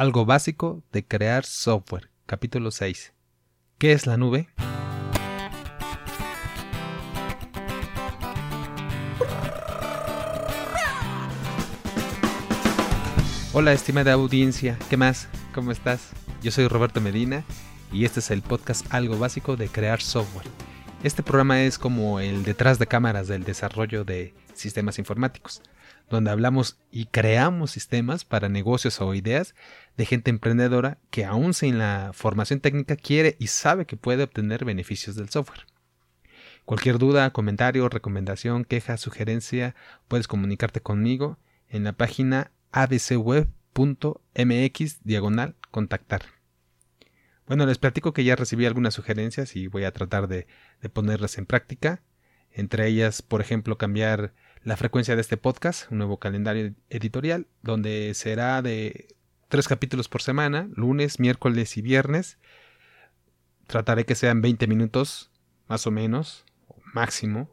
Algo básico de crear software, capítulo 6. ¿Qué es la nube? Hola estimada audiencia, ¿qué más? ¿Cómo estás? Yo soy Roberto Medina y este es el podcast Algo básico de crear software. Este programa es como el detrás de cámaras del desarrollo de sistemas informáticos donde hablamos y creamos sistemas para negocios o ideas de gente emprendedora que aún sin la formación técnica quiere y sabe que puede obtener beneficios del software. Cualquier duda, comentario, recomendación, queja, sugerencia, puedes comunicarte conmigo en la página abcweb.mx diagonal contactar. Bueno, les platico que ya recibí algunas sugerencias y voy a tratar de, de ponerlas en práctica. Entre ellas, por ejemplo, cambiar la frecuencia de este podcast, un nuevo calendario editorial, donde será de tres capítulos por semana, lunes, miércoles y viernes. Trataré que sean 20 minutos, más o menos, máximo,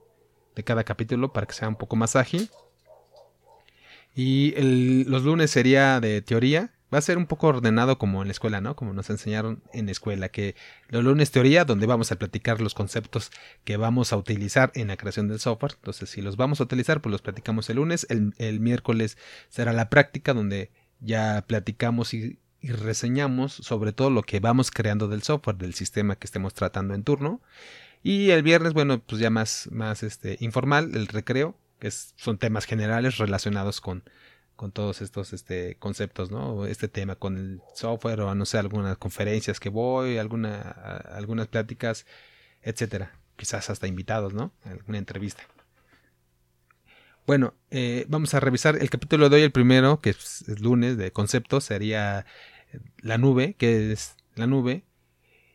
de cada capítulo para que sea un poco más ágil. Y los lunes sería de teoría va a ser un poco ordenado como en la escuela, ¿no? Como nos enseñaron en la escuela, que los lunes teoría, donde vamos a platicar los conceptos que vamos a utilizar en la creación del software. Entonces, si los vamos a utilizar, pues los platicamos el lunes. El, miércoles será la práctica, donde ya platicamos y, reseñamos sobre todo lo que vamos creando del software, del sistema que estemos tratando en turno. Y el viernes, bueno, pues ya más, más este, informal, el recreo, que son temas generales relacionados con con todos estos este, conceptos, ¿no? Este tema con el software o no sé, algunas conferencias que voy, alguna, algunas pláticas, etcétera. Quizás hasta invitados, ¿no? Alguna entrevista. Bueno, eh, vamos a revisar el capítulo de hoy, el primero, que es, lunes de conceptos, sería la nube, que es la nube.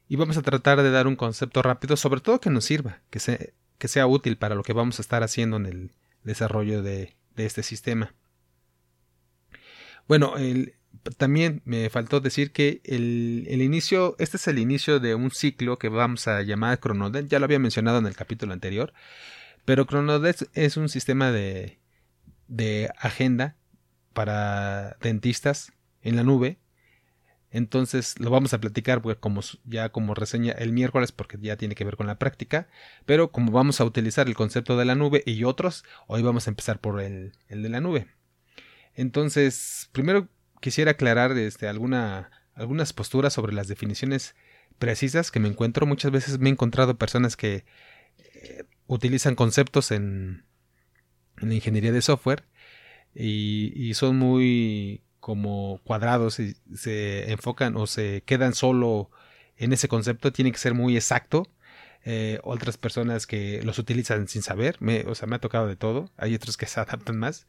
Y vamos a tratar de dar un concepto rápido, sobre todo que nos sirva, que, que sea útil para lo que vamos a estar haciendo en el desarrollo de este sistema. Bueno, también me faltó decir que el, inicio, este es el inicio de un ciclo que vamos a llamar Cronodet, ya lo había mencionado en el capítulo anterior, pero Cronodet es un sistema de, de agenda para dentistas en la nube. Entonces lo vamos a platicar pues, como, ya como reseña el miércoles porque ya tiene que ver con la práctica. Pero como vamos a utilizar el concepto de la nube y otros, hoy vamos a empezar por el, el de la nube. Entonces, primero quisiera aclarar este, alguna, algunas posturas sobre las definiciones precisas que me encuentro. Muchas veces me he encontrado personas que eh, utilizan conceptos en, en, la ingeniería de software y, y, son muy como cuadrados y se enfocan o se quedan solo en ese concepto. Tiene que ser muy exacto. Eh, otras personas que los utilizan sin saber. Me, o sea, me ha tocado de todo. Hay otros que se adaptan más.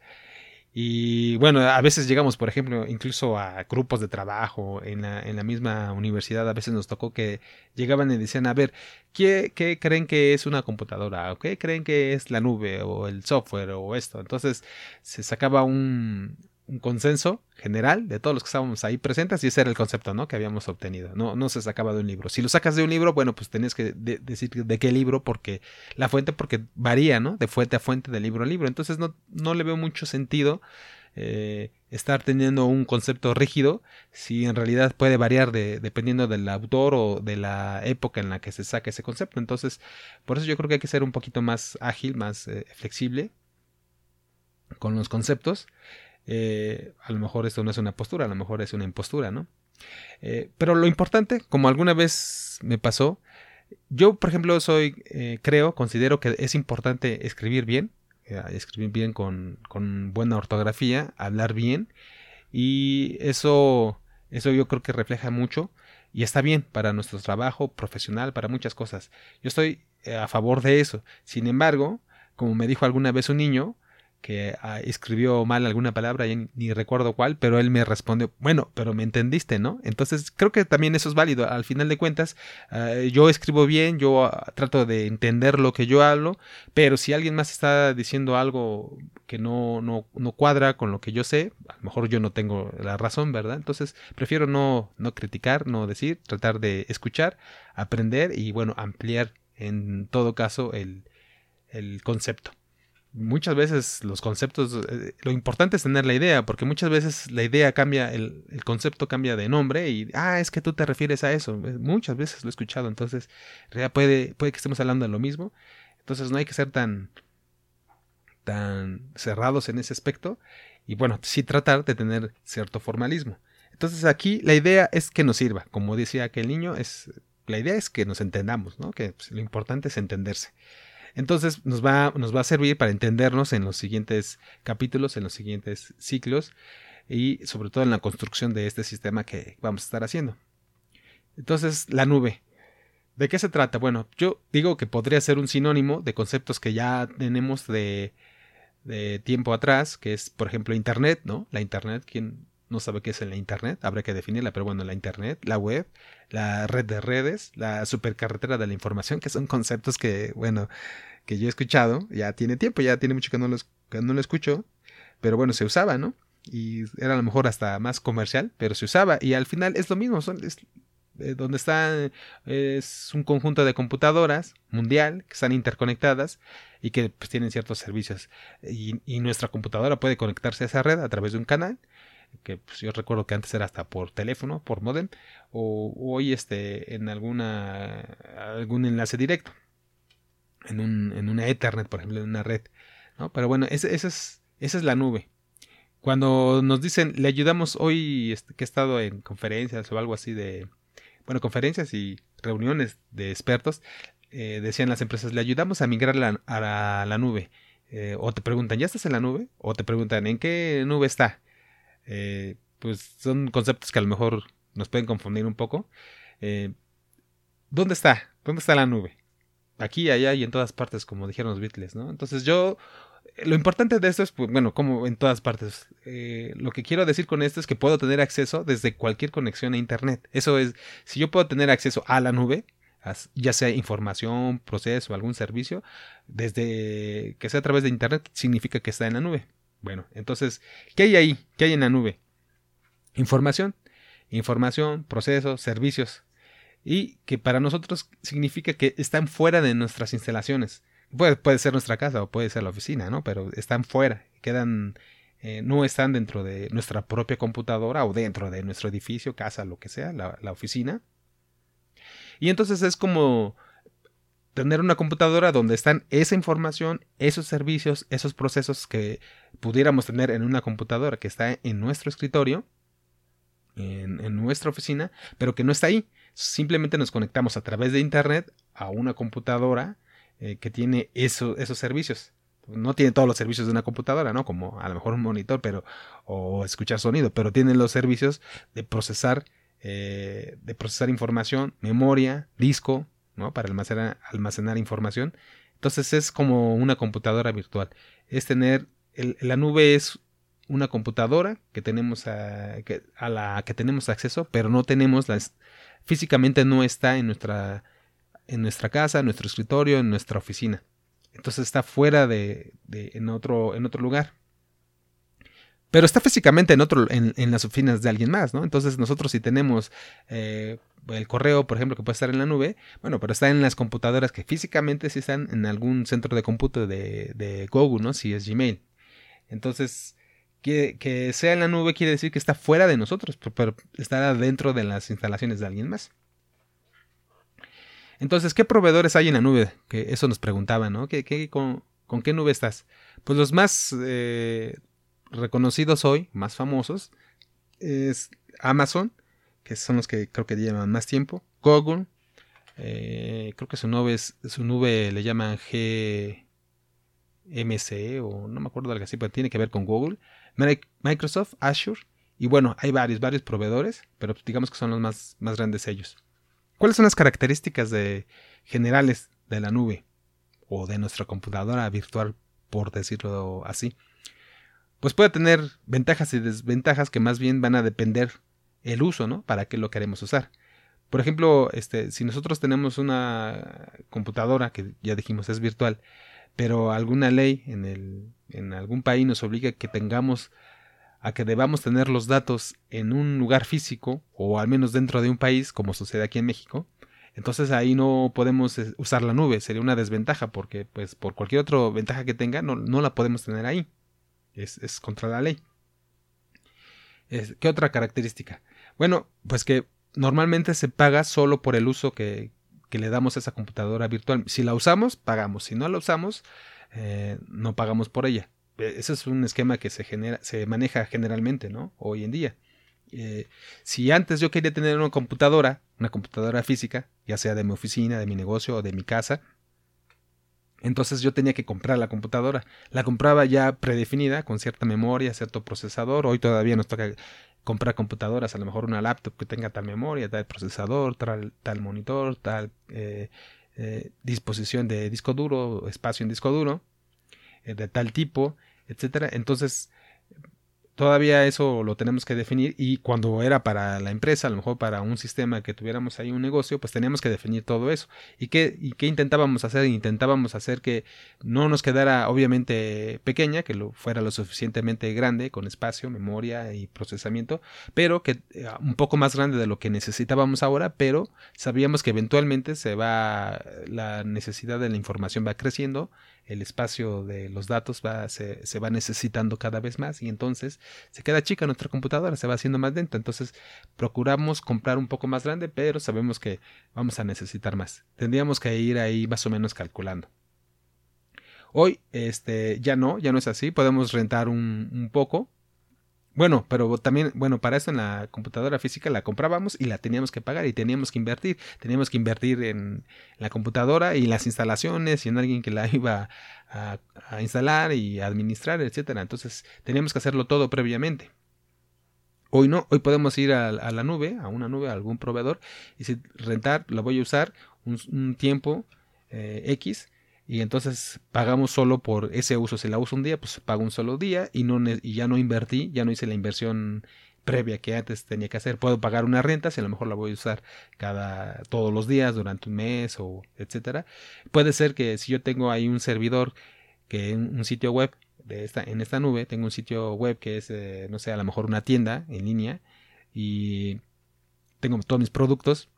Y bueno, a veces llegamos, por ejemplo, incluso a grupos de trabajo en la, en la misma universidad. A veces nos tocó que llegaban y decían, a ver, ¿qué, ¿qué, creen que es una computadora? ¿O qué creen que es la nube o el software o esto? Entonces se sacaba un, un consenso general de todos los que estábamos ahí presentes y ese era el concepto ¿no? que habíamos obtenido. No, no se sacaba de un libro. Si lo sacas de un libro, bueno, pues tenías que decir de qué libro, porque la fuente, porque varía, ¿no? De fuente a fuente, de libro a libro. Entonces no, no le veo mucho sentido eh, estar teniendo un concepto rígido si en realidad puede variar de, dependiendo del autor o de la época en la que se saca ese concepto. Entonces, por eso yo creo que hay que ser un poquito más ágil, más eh, flexible con los conceptos. Eh, a lo mejor esto no es una postura, a lo mejor es una impostura, ¿no? Eh, pero lo importante, como alguna vez me pasó, yo, por ejemplo, soy, eh, creo, considero que es importante escribir bien, escribir bien con, con, buena ortografía, hablar bien, y eso, eso yo creo que refleja mucho y está bien para nuestro trabajo profesional, para muchas cosas. Yo estoy a favor de eso. Sin embargo, como me dijo alguna vez un niño, que ah, escribió mal alguna palabra, y ni recuerdo cuál, pero él me respondió, bueno, pero me entendiste, ¿no? Entonces creo que también eso es válido. Al final de cuentas, ah, yo escribo bien, yo ah, trato de entender lo que yo hablo, pero si alguien más está diciendo algo que no, no, no cuadra con lo que yo sé, a lo mejor yo no tengo la razón, ¿verdad? Entonces prefiero no, no criticar, no decir, tratar de escuchar, aprender y bueno, ampliar en todo caso el, el concepto. Muchas veces los conceptos, eh, lo importante es tener la idea, porque muchas veces la idea cambia, el, el, concepto cambia de nombre y, ah, es que tú te refieres a eso. Eh, muchas veces lo he escuchado, entonces, puede, puede que estemos hablando de lo mismo. Entonces no hay que ser tan, tan cerrados en ese aspecto y bueno, sí tratar de tener cierto formalismo. Entonces aquí la idea es que nos sirva, como decía aquel niño, es la idea es que nos entendamos, ¿no? Que pues, lo importante es entenderse. Entonces nos va, nos va a servir para entendernos en los siguientes capítulos, en los siguientes ciclos y sobre todo en la construcción de este sistema que vamos a estar haciendo. Entonces, la nube. ¿De qué se trata? Bueno, yo digo que podría ser un sinónimo de conceptos que ya tenemos de, de tiempo atrás, que es, por ejemplo, Internet, ¿no? La Internet, ¿quién no sabe qué es la Internet? Habrá que definirla, pero bueno, la Internet, la web, la red de redes, la supercarretera de la información, que son conceptos que, bueno, que yo he escuchado, ya tiene tiempo, ya tiene mucho que no lo, que no lo escucho, pero bueno, se usaba, ¿no? Y era a lo mejor hasta más comercial, pero se usaba, y al final es lo mismo, son, es, eh, donde está es un conjunto de computadoras mundial que están interconectadas y que pues, tienen ciertos servicios y, nuestra computadora puede conectarse a esa red a través de un canal que pues, yo recuerdo que antes era hasta por teléfono, por modem, o, hoy este, en alguna, algún enlace directo, en, un, en una Ethernet, por ejemplo, en una red. ¿no? Pero bueno, esa, es, esa es la nube. Cuando nos dicen, le ayudamos hoy este, que he estado en conferencias o algo así de, bueno, conferencias y reuniones de expertos, eh, decían las empresas, le ayudamos a migrar a la nube. Eh, o te preguntan, ¿ya estás en la nube? O te preguntan, ¿en qué nube está? Eh, pues son conceptos que a lo mejor nos pueden confundir un poco. Eh, ¿Dónde está? ¿Dónde está la nube? Aquí, allá y en todas partes, como dijeron los Beatles, ¿no? Entonces yo, lo importante de esto es, pues, bueno, como en todas partes, eh, lo que quiero decir con esto es que puedo tener acceso desde cualquier conexión a Internet. Eso es, si yo puedo tener acceso a la nube, ya sea información, proceso, algún servicio, desde que sea a través de Internet, significa que está en la nube. Bueno, entonces, ¿qué hay ahí? ¿Qué hay en la nube? Información, información, procesos, servicios. Y que para nosotros significa que están fuera de nuestras instalaciones. Puede, puede ser nuestra casa o puede ser la oficina, ¿no? Pero están fuera, quedan, eh, no están dentro de nuestra propia computadora o dentro de nuestro edificio, casa, lo que sea, la, la oficina. Y entonces es como tener una computadora donde están esa información, esos servicios, esos procesos que pudiéramos tener en una computadora que está en nuestro escritorio, en, nuestra oficina, pero que no está ahí. Simplemente nos conectamos a través de Internet a una computadora eh, que tiene esos servicios. No tiene todos los servicios de una computadora, ¿no? Como a lo mejor un monitor, pero o escuchar sonido, pero tiene los servicios de procesar, eh, de procesar información, memoria, disco, ¿no? Para almacenar, almacenar información. Entonces es como una computadora virtual. Es tener, la nube es una computadora que tenemos a, que, a, la que tenemos acceso, pero no tenemos las, físicamente no está en nuestra, en nuestra casa, en nuestro escritorio, en nuestra oficina. Entonces está fuera de, de en, otro, en otro lugar pero está físicamente en otro, en, en, las oficinas de alguien más, ¿no? Entonces nosotros si tenemos eh, el correo, por ejemplo, que puede estar en la nube, bueno, pero está en las computadoras que físicamente sí están en algún centro de cómputo de, de Google, ¿no? Si es Gmail. Entonces, que, que, sea en la nube quiere decir que está fuera de nosotros, pero está dentro de las instalaciones de alguien más. Entonces, ¿qué proveedores hay en la nube? Que eso nos preguntaban, ¿no? ¿Qué, qué, con, con, qué nube estás? Pues los más eh, reconocidos hoy, más famosos, es Amazon, que son los que creo que llevan más tiempo, Google, eh, creo que su nube, su nube le llaman GMC o no me acuerdo algo así, pero tiene que ver con Google, Microsoft, Azure, y bueno, hay varios, varios proveedores, pero digamos que son los más, más grandes ellos. ¿Cuáles son las características de, generales de la nube o de nuestra computadora virtual, por decirlo así? pues puede tener ventajas y desventajas que más bien van a depender el uso, ¿no? Para qué lo queremos usar. Por ejemplo, este, si nosotros tenemos una computadora que ya dijimos es virtual, pero alguna ley en, el, en algún país nos obliga a que tengamos a que debamos tener los datos en un lugar físico o al menos dentro de un país, como sucede aquí en México, Entonces ahí no podemos eh, usar la nube, sería una desventaja porque pues por cualquier otra ventaja que tenga no, no la podemos tener ahí. Es, es contra la ley. ¿Qué otra característica? Bueno, pues que normalmente se paga solo por el uso que, le damos a esa computadora virtual. Si la usamos, pagamos. Si no la usamos, eh, no pagamos por ella. E, ese es un esquema que se, genera, se maneja generalmente, ¿no? Hoy en día. Eh, si antes yo quería tener una computadora, una computadora física, ya sea de mi oficina, de mi negocio o de mi casa, entonces yo tenía que comprar la computadora. La compraba ya predefinida, con cierta memoria, cierto procesador. Hoy todavía nos toca comprar computadoras, a lo mejor una laptop que tenga tal memoria, tal procesador, tal, tal monitor, tal eh, eh, disposición de disco duro, espacio en disco duro, eh, de tal tipo, etcétera. Entonces, todavía eso lo tenemos que definir y cuando era para la empresa, a lo mejor para un sistema que tuviéramos ahí un negocio, pues teníamos que definir todo eso. ¿Y qué, y qué intentábamos hacer? Intentábamos hacer que no nos quedara obviamente pequeña, que lo fuera lo suficientemente grande, con espacio, memoria y procesamiento, pero que eh, un poco más grande de lo que necesitábamos ahora, pero sabíamos que eventualmente se va, la necesidad de la información va creciendo el espacio de los datos va, se, se, va necesitando cada vez más y entonces se queda chica nuestra computadora, se va haciendo más lenta. Entonces procuramos comprar un poco más grande, pero sabemos que vamos a necesitar más. Tendríamos que ir ahí más o menos calculando. Hoy este, ya no, ya no es así. Podemos rentar un, un poco, bueno, pero también, bueno, para eso en la computadora física la comprábamos y la teníamos que pagar y teníamos que invertir. Teníamos que invertir en la computadora y las instalaciones y en alguien que la iba a, instalar y administrar, etcétera. Entonces teníamos que hacerlo todo previamente. Hoy no, hoy podemos ir a, la nube, a una nube, a algún proveedor y si rentar, la voy a usar un, tiempo eh, X y entonces pagamos solo por ese uso. Si la uso un día, pues pago un solo día y, no, y ya no invertí, ya no hice la inversión previa que antes tenía que hacer. Puedo pagar una renta si a lo mejor la voy a usar cada todos los días durante un mes o etcétera. Puede ser que si yo tengo ahí un servidor que un sitio web de esta en esta nube tengo un sitio web que es eh, no sé a lo mejor una tienda en línea y tengo todos mis productos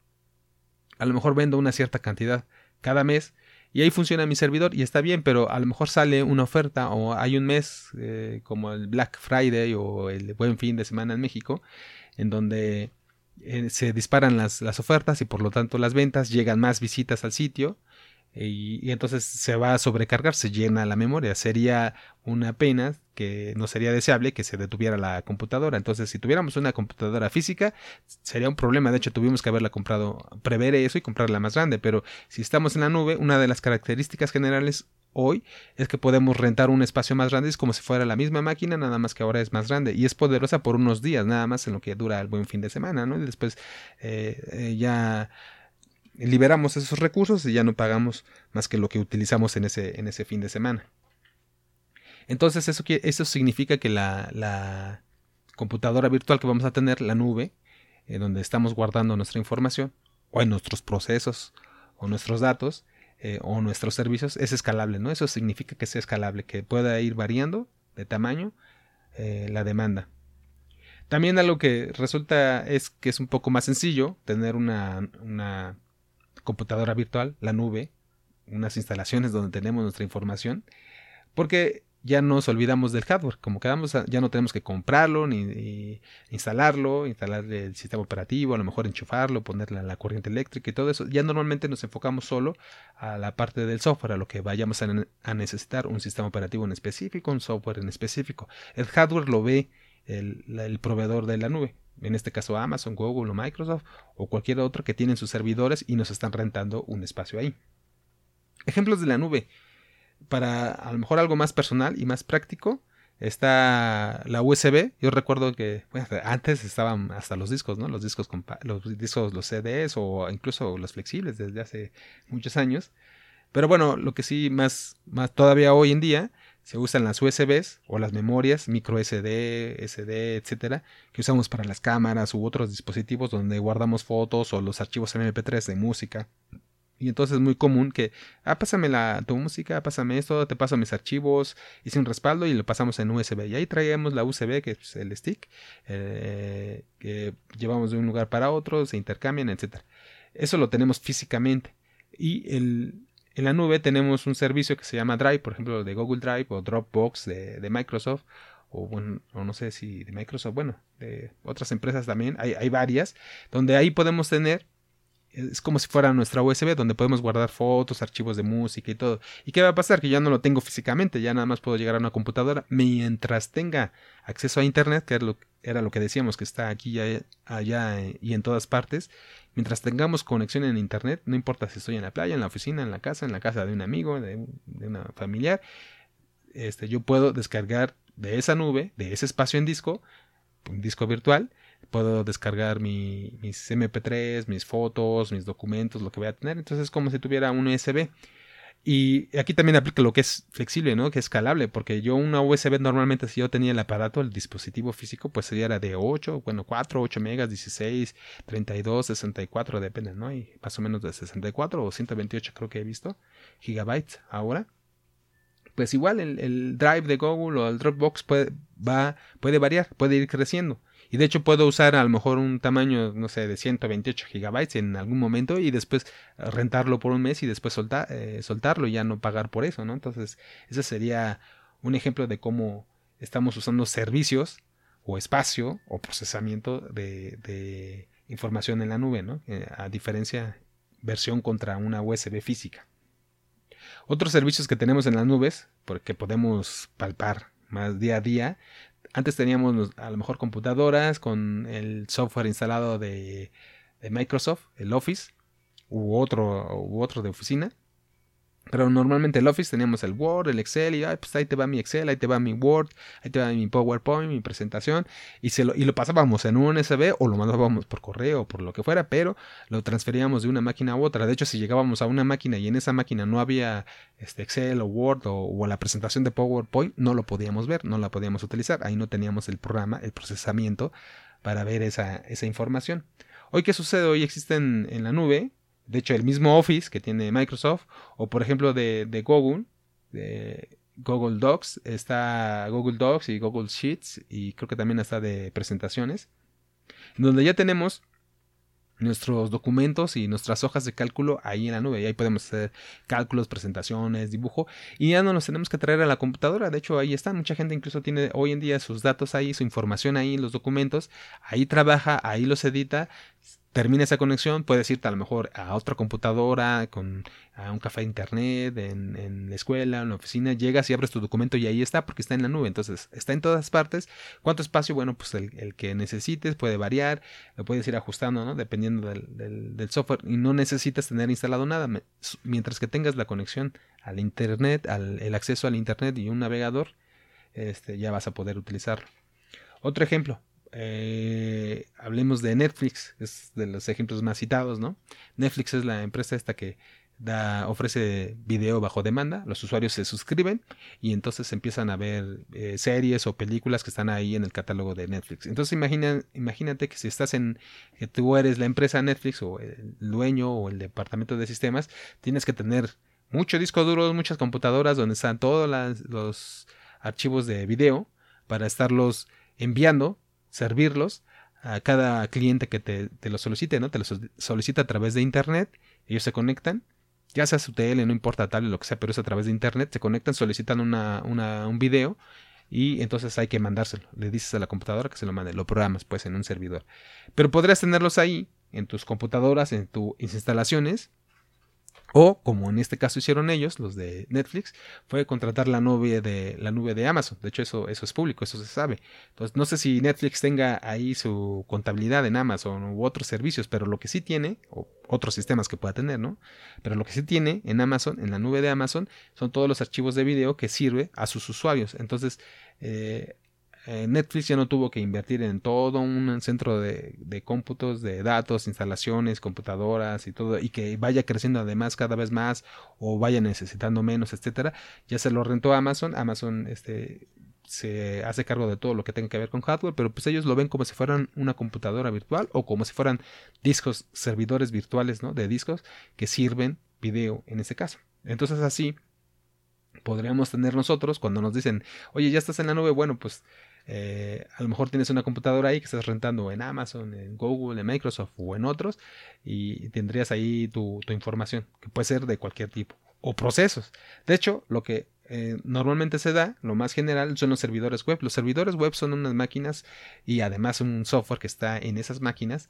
a lo mejor vendo una cierta cantidad cada mes y ahí funciona mi servidor y está bien, pero a lo mejor sale una oferta o hay un mes eh, como el Black Friday o el buen fin de semana en México, en donde eh, se disparan las, las ofertas y por lo tanto las ventas, llegan más visitas al sitio y, entonces se va a sobrecargar, se llena la memoria. Sería una pena que no sería deseable que se detuviera la computadora. Entonces, si tuviéramos una computadora física, sería un problema. De hecho, tuvimos que haberla comprado, prever eso y comprarla más grande. Pero si estamos en la nube, una de las características generales hoy es que podemos rentar un espacio más grande, es como si fuera la misma máquina, nada más que ahora es más grande y es poderosa por unos días, nada más en lo que dura el buen fin de semana, ¿no? Y después eh, eh, ya liberamos esos recursos y ya no pagamos más que lo que utilizamos en ese, en ese fin de semana. Entonces eso, eso significa que la, computadora virtual que vamos a tener, la nube, donde estamos guardando nuestra información, o en nuestros procesos, o nuestros datos, eh, o nuestros servicios, es escalable, ¿no? Eso significa que sea escalable, que pueda ir variando de tamaño eh, la demanda. También algo que resulta es que es un poco más sencillo tener una, una computadora virtual, la nube, unas instalaciones donde tenemos nuestra información, porque ya nos olvidamos del hardware, como quedamos, ya no tenemos que comprarlo ni, instalarlo, instalar el sistema operativo, a lo mejor enchufarlo, ponerle la corriente eléctrica y todo eso. Ya normalmente nos enfocamos solo a la parte del software, a lo que vayamos a, necesitar, un sistema operativo en específico, un software en específico. El hardware lo ve el proveedor de la nube en este caso Amazon, Google o Microsoft o cualquier otro que tienen sus servidores y nos están rentando un espacio ahí. Ejemplos de la nube. Para a lo mejor algo más personal y más práctico, está la USB. Yo recuerdo que antes estaban hasta los discos, ¿no? Los discos, los discos, los CDs o incluso los flexibles desde hace muchos años. Pero bueno, lo que sí más, más todavía hoy en día se usan las USBs o las memorias micro SD, SD, etcétera, que usamos para las cámaras u otros dispositivos donde guardamos fotos o los archivos MP3 de música. Y entonces es muy común que, ah, pásame la, tu música, pásame esto, te paso mis archivos, hice un respaldo y lo pasamos en USB. Y ahí traemos la USB, que es el stick, eh, que llevamos de un lugar para otro, se intercambian, etcétera. Eso lo tenemos físicamente. Y el, en la nube tenemos un servicio que se llama Drive, por ejemplo, de Google Drive o Dropbox de, de Microsoft, o, bueno, o no sé si de Microsoft, bueno, de otras empresas también, hay, hay varias, donde ahí podemos tener es como si fuera nuestra USB donde podemos guardar fotos, archivos de música y todo. ¿Y qué va a pasar? Que ya no lo tengo físicamente, ya nada más puedo llegar a una computadora mientras tenga acceso a Internet, que era lo, era lo que decíamos que está aquí, allá y en todas partes. Mientras tengamos conexión en Internet, no importa si estoy en la playa, en la oficina, en la casa, en la casa de un amigo, de, de una familiar, este, yo puedo descargar de esa nube, de ese espacio en disco, un disco virtual, puedo descargar mis MP3, mis fotos, mis documentos, lo que voy a tener. Entonces es como si tuviera un USB. Y aquí también aplica lo que es flexible, ¿no? Que es escalable, porque yo una USB normalmente si yo tenía el aparato, el dispositivo físico, pues sería de 8, bueno, 4, 8 megas, 16, 32, 64, depende, ¿no? Y más o menos de 64 o 128 creo que he visto gigabytes ahora. Pues igual el, el Drive de Google o el Dropbox puede, va, puede variar, puede ir creciendo. Y de hecho puedo usar a lo mejor un tamaño, no sé, de 128 gigabytes en algún momento y después rentarlo por un mes y después eh, soltarlo y ya no pagar por eso, ¿no? Entonces, ese sería un ejemplo de cómo estamos usando servicios o espacio o procesamiento de, información en la nube, ¿no? Eh, a diferencia versión contra una USB física. Otros servicios que tenemos en las nubes, porque podemos palpar más día a día, antes teníamos a lo mejor computadoras con el software instalado de, Microsoft, el Office, u otro, u otro de oficina. Pero normalmente el Office teníamos el Word, el Excel, y pues ahí te va mi Excel, ahí te va mi Word, ahí te va mi PowerPoint, mi presentación, y, se lo, y lo pasábamos en un USB o lo mandábamos por correo o por lo que fuera, pero lo transferíamos de una máquina a otra. De hecho, si llegábamos a una máquina y en esa máquina no había este Excel o Word o, la presentación de PowerPoint, no lo podíamos ver, no la podíamos utilizar. Ahí no teníamos el programa, el procesamiento para ver esa, esa información. Hoy, ¿qué sucede? Hoy existen en la nube de hecho, el mismo Office que tiene Microsoft, o por ejemplo de, de Google, de Google Docs, está Google Docs y Google Sheets, y creo que también está de presentaciones, donde ya tenemos nuestros documentos y nuestras hojas de cálculo ahí en la nube. Y ahí podemos hacer cálculos, presentaciones, dibujo. Y ya no nos tenemos que traer a la computadora. De hecho, ahí está. Mucha gente incluso tiene hoy en día sus datos ahí, su información ahí, los documentos. Ahí trabaja, ahí los edita termina esa conexión, puedes irte a lo mejor a otra computadora, con, a un café de internet, en, la escuela, en la oficina, llegas y abres tu documento y ahí está porque está en la nube, entonces está en todas partes. ¿Cuánto espacio? Bueno, pues el, que necesites puede variar, lo puedes ir ajustando, ¿no? Dependiendo del, software y no necesitas tener instalado nada, mientras que tengas la conexión al internet, al, el acceso al internet y un navegador, este, ya vas a poder utilizarlo. Otro ejemplo, eh, hablemos de Netflix, es de los ejemplos más citados, ¿no? Netflix es la empresa esta que ofrece video bajo demanda, los usuarios se suscriben y entonces empiezan a ver eh, series o películas que están ahí en el catálogo de Netflix. Entonces imagina, imagínate que si estás en, que tú eres la empresa Netflix o el dueño o el departamento de sistemas, tienes que tener mucho disco duro, muchas computadoras donde están todos los archivos de video para estarlos enviando servirlos a cada cliente que te, te lo solicite, ¿no? Te lo solicita a través de internet, ellos se conectan, ya sea su tele, no importa tal, lo que sea, pero es a través de internet, se conectan, solicitan una, una, un video y entonces hay que mandárselo. Le dices a la computadora que se lo mande, lo programas pues en un servidor. Pero podrías tenerlos ahí, en tus computadoras, en tus instalaciones, o, como en este caso hicieron ellos, los de Netflix, fue contratar la nube de, la nube de Amazon. De hecho, eso, eso es público, eso se sabe. Entonces, no sé si Netflix tenga ahí su contabilidad en Amazon u otros servicios, pero lo que sí tiene, o otros sistemas que pueda tener, ¿no? Pero lo que sí tiene en Amazon, en la nube de Amazon, son todos los archivos de video que sirve a sus usuarios. Entonces, eh, eh, Netflix ya no tuvo que invertir en todo un centro de, cómputos, de datos, instalaciones, computadoras y todo, y que vaya creciendo además cada vez más o vaya necesitando menos, etcétera. Ya se lo rentó Amazon. Amazon este, se hace cargo de todo lo que tenga que ver con hardware, pero pues ellos lo ven como si fueran una computadora virtual o como si fueran discos, servidores virtuales, ¿no? De discos que sirven video en este caso. Entonces así podríamos tener nosotros cuando nos dicen, oye, ya estás en la nube, bueno, pues Eh, a lo mejor tienes una computadora ahí que estás rentando en Amazon, en Google, en Microsoft o en otros y tendrías ahí tu, información, que puede ser de cualquier tipo, o procesos. De hecho, lo que eh, normalmente se da, lo más general, son los servidores web. Los servidores web son unas máquinas y además un software que está en esas máquinas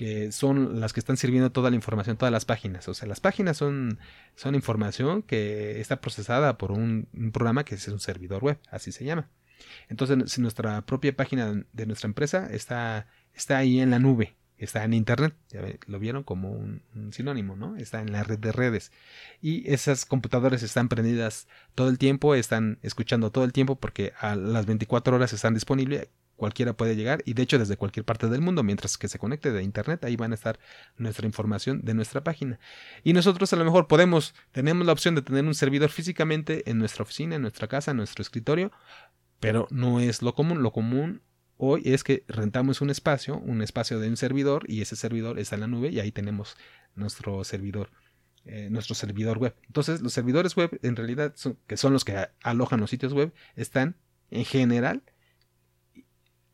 que son las que están sirviendo toda la información, todas las páginas. O sea, las páginas son, son información que está procesada por un, programa que es un servidor web, así se llama. Entonces, si nuestra propia página de nuestra empresa está, está ahí en la nube, está en internet, ya lo vieron como un, sinónimo, ¿no? Está en la red de redes. Y esas computadoras están prendidas todo el tiempo, están escuchando todo el tiempo porque a las 24 horas están disponibles cualquiera puede llegar y de hecho desde cualquier parte del mundo, mientras que se conecte de internet, ahí van a estar nuestra información de nuestra página. Y nosotros a lo mejor podemos, tenemos la opción de tener un servidor físicamente en nuestra oficina, en nuestra casa, en nuestro escritorio, pero no es lo común, lo común hoy es que rentamos un espacio, un espacio de un servidor y ese servidor está en la nube y ahí tenemos nuestro servidor. Eh, nuestro servidor web. Entonces, los servidores web, en realidad, son, que son los que alojan los sitios web, están en general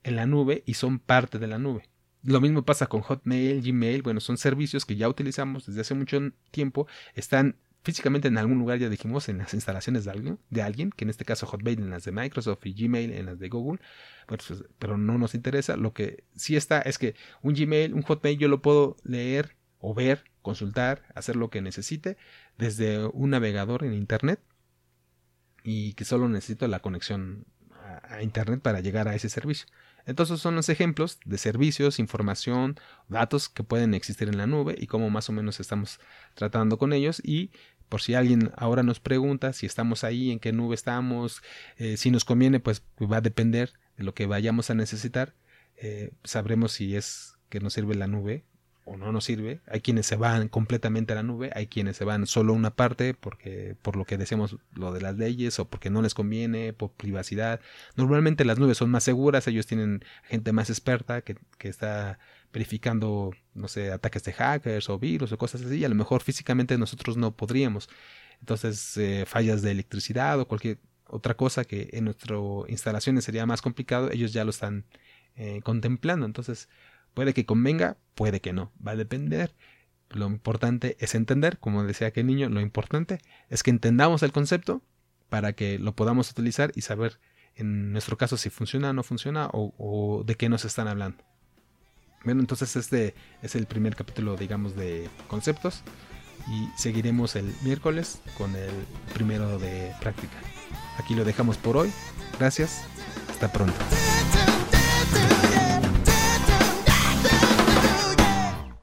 en la nube y son parte de la nube. Lo mismo pasa con Hotmail, Gmail, bueno, son servicios que ya utilizamos desde hace mucho tiempo, están físicamente en algún lugar, ya dijimos, en las instalaciones de alguien, de alguien que en este caso Hotmail en las de Microsoft y Gmail en las de Google, pues, pero no nos interesa. Lo que sí está es que un Gmail, un Hotmail, yo lo puedo leer o ver, consultar, hacer lo que necesite desde un navegador en Internet y que solo necesito la conexión a Internet para llegar a ese servicio. Entonces son los ejemplos de servicios, información, datos que pueden existir en la nube y cómo más o menos estamos tratando con ellos y por si alguien ahora nos pregunta si estamos ahí, en qué nube estamos, eh, si nos conviene, pues va a depender de lo que vayamos a necesitar. Eh, sabremos si es que nos sirve la nube o no nos sirve. Hay quienes se van completamente a la nube, hay quienes se van solo una parte porque por lo que decimos lo de las leyes o porque no les conviene, por privacidad. Normalmente las nubes son más seguras, ellos tienen gente más experta que, que está verificando, no sé, ataques de hackers o virus o cosas así, a lo mejor físicamente nosotros no podríamos. Entonces, eh, fallas de electricidad o cualquier otra cosa que en nuestras instalaciones sería más complicado, ellos ya lo están eh, contemplando. Entonces, Puede que convenga, puede que no, va a depender. Lo importante es entender, como decía aquel niño, lo importante es que entendamos el concepto para que lo podamos utilizar y saber en nuestro caso si funciona o no funciona o, de qué nos están hablando. Bueno, entonces este es el primer capítulo, digamos, de conceptos y seguiremos el miércoles con el primero de práctica. Aquí lo dejamos por hoy. Gracias. Hasta pronto.